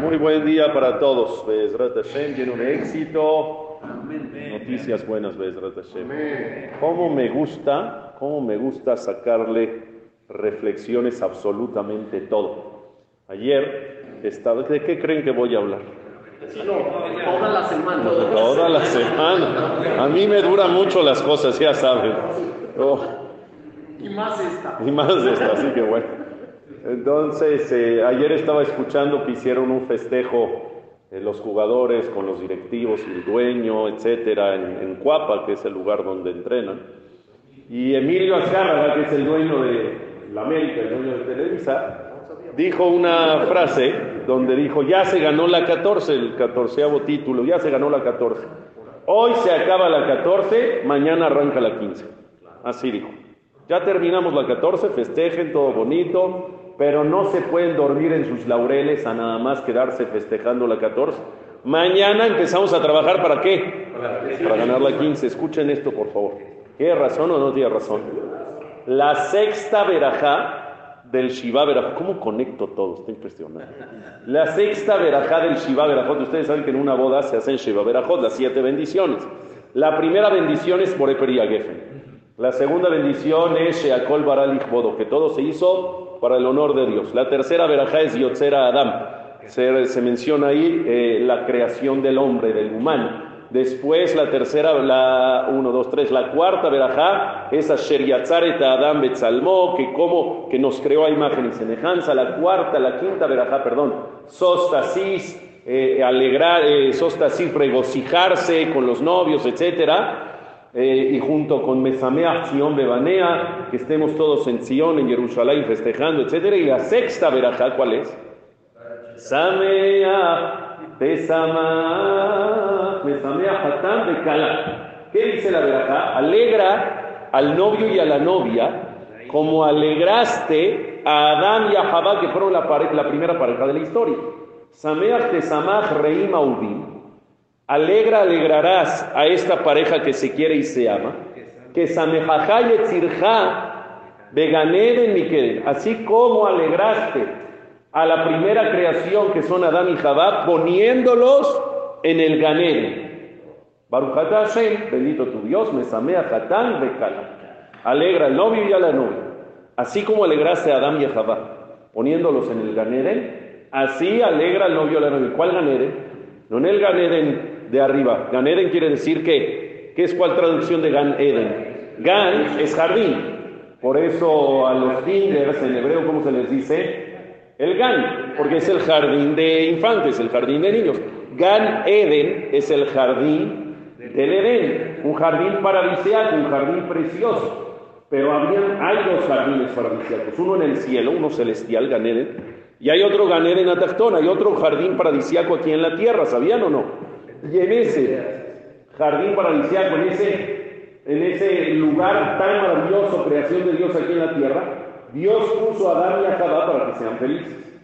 Muy buen día para todos. Bezrat Hashem, lleno de éxito. Noticias buenas, Bezrat Hashem. ¿Cómo me gusta, cómo me gusta sacarle reflexiones absolutamente todo? Ayer estaba, ¿de qué creen que voy a hablar? toda la semana. Toda la semana. A mí me duran mucho las cosas, ya saben. Oh. Y más esta. Y más esta, así que bueno. Entonces, eh, ayer estaba escuchando que hicieron un festejo eh, los jugadores con los directivos el dueño, etcétera, en, en, Cuapa, que es el lugar donde entrenan. Y Emilio Azcárraga, que es el dueño de la América, el dueño de Televisa, dijo una frase donde dijo, ya se ganó la 14, el catorceavo título, ya se ganó la 14. Hoy se acaba la 14, mañana arranca la 15. Así dijo. Ya terminamos la 14, festejen, todo bonito, pero no se pueden dormir en sus laureles a nada más quedarse festejando la 14. Mañana empezamos a trabajar para qué? Para ganar la 15. Escuchen esto, por favor. ¿Tiene razón o no tiene razón? La sexta verajá del Shiva Berajot. ¿Cómo conecto todo? Está impresionante. La sexta verajá del Shiva Berajot. Ustedes saben que en una boda se hacen Shiva Berajot, las siete bendiciones. La primera bendición es por Geffen. La segunda bendición es Sheakol Baralich Bodo, que todo se hizo para el honor de Dios. La tercera verajá es Yotzera Adam. Se, menciona ahí eh, la creación del hombre, del humano. Después la tercera, la 1, 2, 3, la cuarta verajá es Asher Yatzaret Adam Betzalmo, que como que nos creó a imagen y semejanza. La cuarta, la quinta verajá, perdón, Sostasis, eh, alegrar, eh, Sostasis, regocijarse con los novios, etcétera. Eh, y junto con Mesamea, Sion Bebanea, que estemos todos en Sion, en Jerusalén, festejando, etcétera. Y la sexta verajá, ¿cuál es? Samea, Pesama, Mesamea, Hatán, Bekala. ¿Qué dice la verajá? Alegra al novio y a la novia, como alegraste a Adán y a Jabá, que fueron la, la primera pareja de la historia. Samea, Tesamach, Reim, Aubim. Alegra, alegrarás a esta pareja que se quiere y se ama. Que Samejajá y Miquel, así como alegraste a la primera creación que son Adán y Jabá, poniéndolos en el Ganeden. Hashem, bendito tu Dios, Mesamea Hatán Bekala. Alegra al novio y a la novia. Así como alegraste a Adán y a Jabá, poniéndolos en el Ganeden, así alegra al novio y a la novia. ¿Cuál Ganeden? No en el Ganeden de arriba. Gan Eden quiere decir que, ¿qué es cuál traducción de Gan Eden? Gan es jardín. Por eso a los kinders en hebreo, ¿cómo se les dice? El Gan, porque es el jardín de infantes, el jardín de niños. Gan Eden es el jardín del Edén, un jardín paradisíaco, un jardín precioso. Pero habían, hay dos jardines paradisíacos, uno en el cielo, uno celestial, Gan Eden, y hay otro Gan Eden Atactón, hay otro jardín paradisíaco aquí en la tierra, ¿sabían o no? Y en ese jardín paradisíaco, en ese, en ese lugar tan maravilloso, creación de Dios aquí en la tierra, Dios puso a Adán y a Jabá para que sean felices.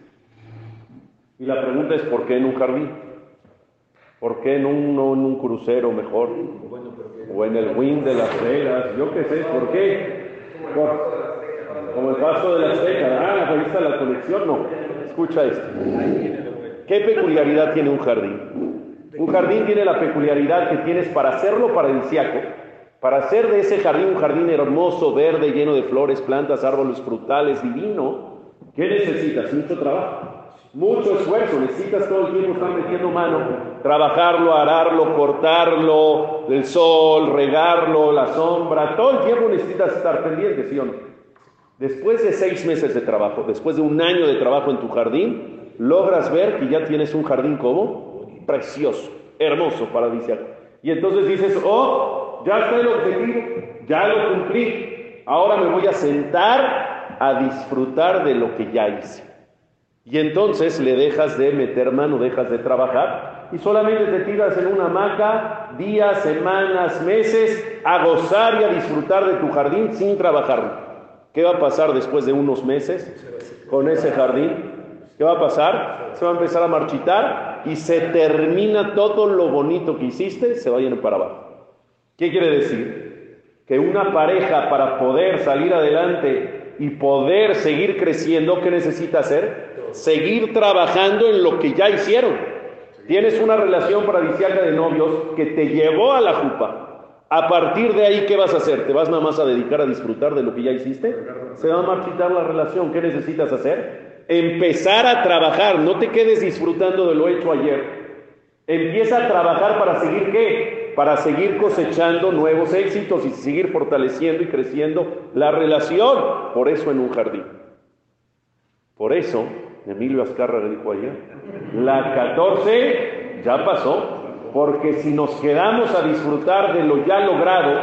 Y la pregunta es, ¿por qué en un jardín? ¿Por qué en un, no en un crucero mejor? O en el wing de Las Vegas, yo qué sé, ¿por qué? Como el paso de Las Vegas, ah, ahí está la conexión, no. Escucha esto. ¿Qué peculiaridad tiene un jardín? Un jardín tiene la peculiaridad que tienes para hacerlo paradisiaco, para hacer de ese jardín un jardín hermoso, verde, lleno de flores, plantas, árboles frutales, divino. ¿Qué necesitas? Mucho trabajo, mucho esfuerzo. Necesitas todo el tiempo estar metiendo mano, trabajarlo, ararlo, cortarlo, el sol, regarlo, la sombra. Todo el tiempo necesitas estar pendiente, ¿sí o no? Después de seis meses de trabajo, después de un año de trabajo en tu jardín, logras ver que ya tienes un jardín como precioso, hermoso, paradisíaco. Y entonces dices, oh, ya está el objetivo, ya lo cumplí, ahora me voy a sentar a disfrutar de lo que ya hice. Y entonces le dejas de meter mano, dejas de trabajar y solamente te tiras en una hamaca días, semanas, meses a gozar y a disfrutar de tu jardín sin trabajar. ¿Qué va a pasar después de unos meses con ese jardín? ¿Qué va a pasar? Se va a empezar a marchitar y se termina todo lo bonito que hiciste, se va a ir para abajo. ¿Qué quiere decir? Que una pareja para poder salir adelante y poder seguir creciendo, ¿qué necesita hacer? Seguir trabajando en lo que ya hicieron. Tienes una relación paradisiaca de novios que te llevó a la jupa. A partir de ahí, ¿qué vas a hacer? ¿Te vas nada más a dedicar a disfrutar de lo que ya hiciste? Se va a marchitar la relación. ¿Qué necesitas hacer? Empezar a trabajar. No te quedes disfrutando de lo hecho ayer. Empieza a trabajar para seguir qué? Para seguir cosechando nuevos éxitos y seguir fortaleciendo y creciendo la relación. Por eso en un jardín. Por eso, Emilio Azcárraga dijo ayer, la 14 ya pasó, porque si nos quedamos a disfrutar de lo ya logrado,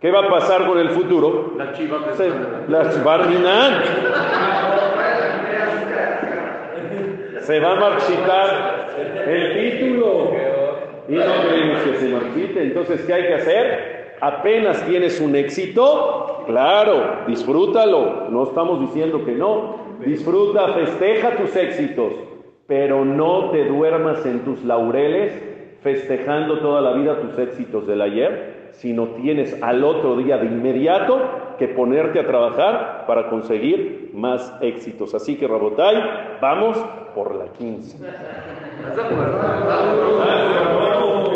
¿qué va a pasar con el futuro? La chiva Se, la. Se va a marchitar el título. Y no queremos que se marchite. Entonces, ¿qué hay que hacer? Apenas tienes un éxito, claro, disfrútalo. No estamos diciendo que no. Disfruta, festeja tus éxitos, pero no te duermas en tus laureles festejando toda la vida tus éxitos del ayer, sino tienes al otro día de inmediato que ponerte a trabajar para conseguir más éxitos. Así que, Rabotay, vamos por la 15. ¿Estás de acuerdo?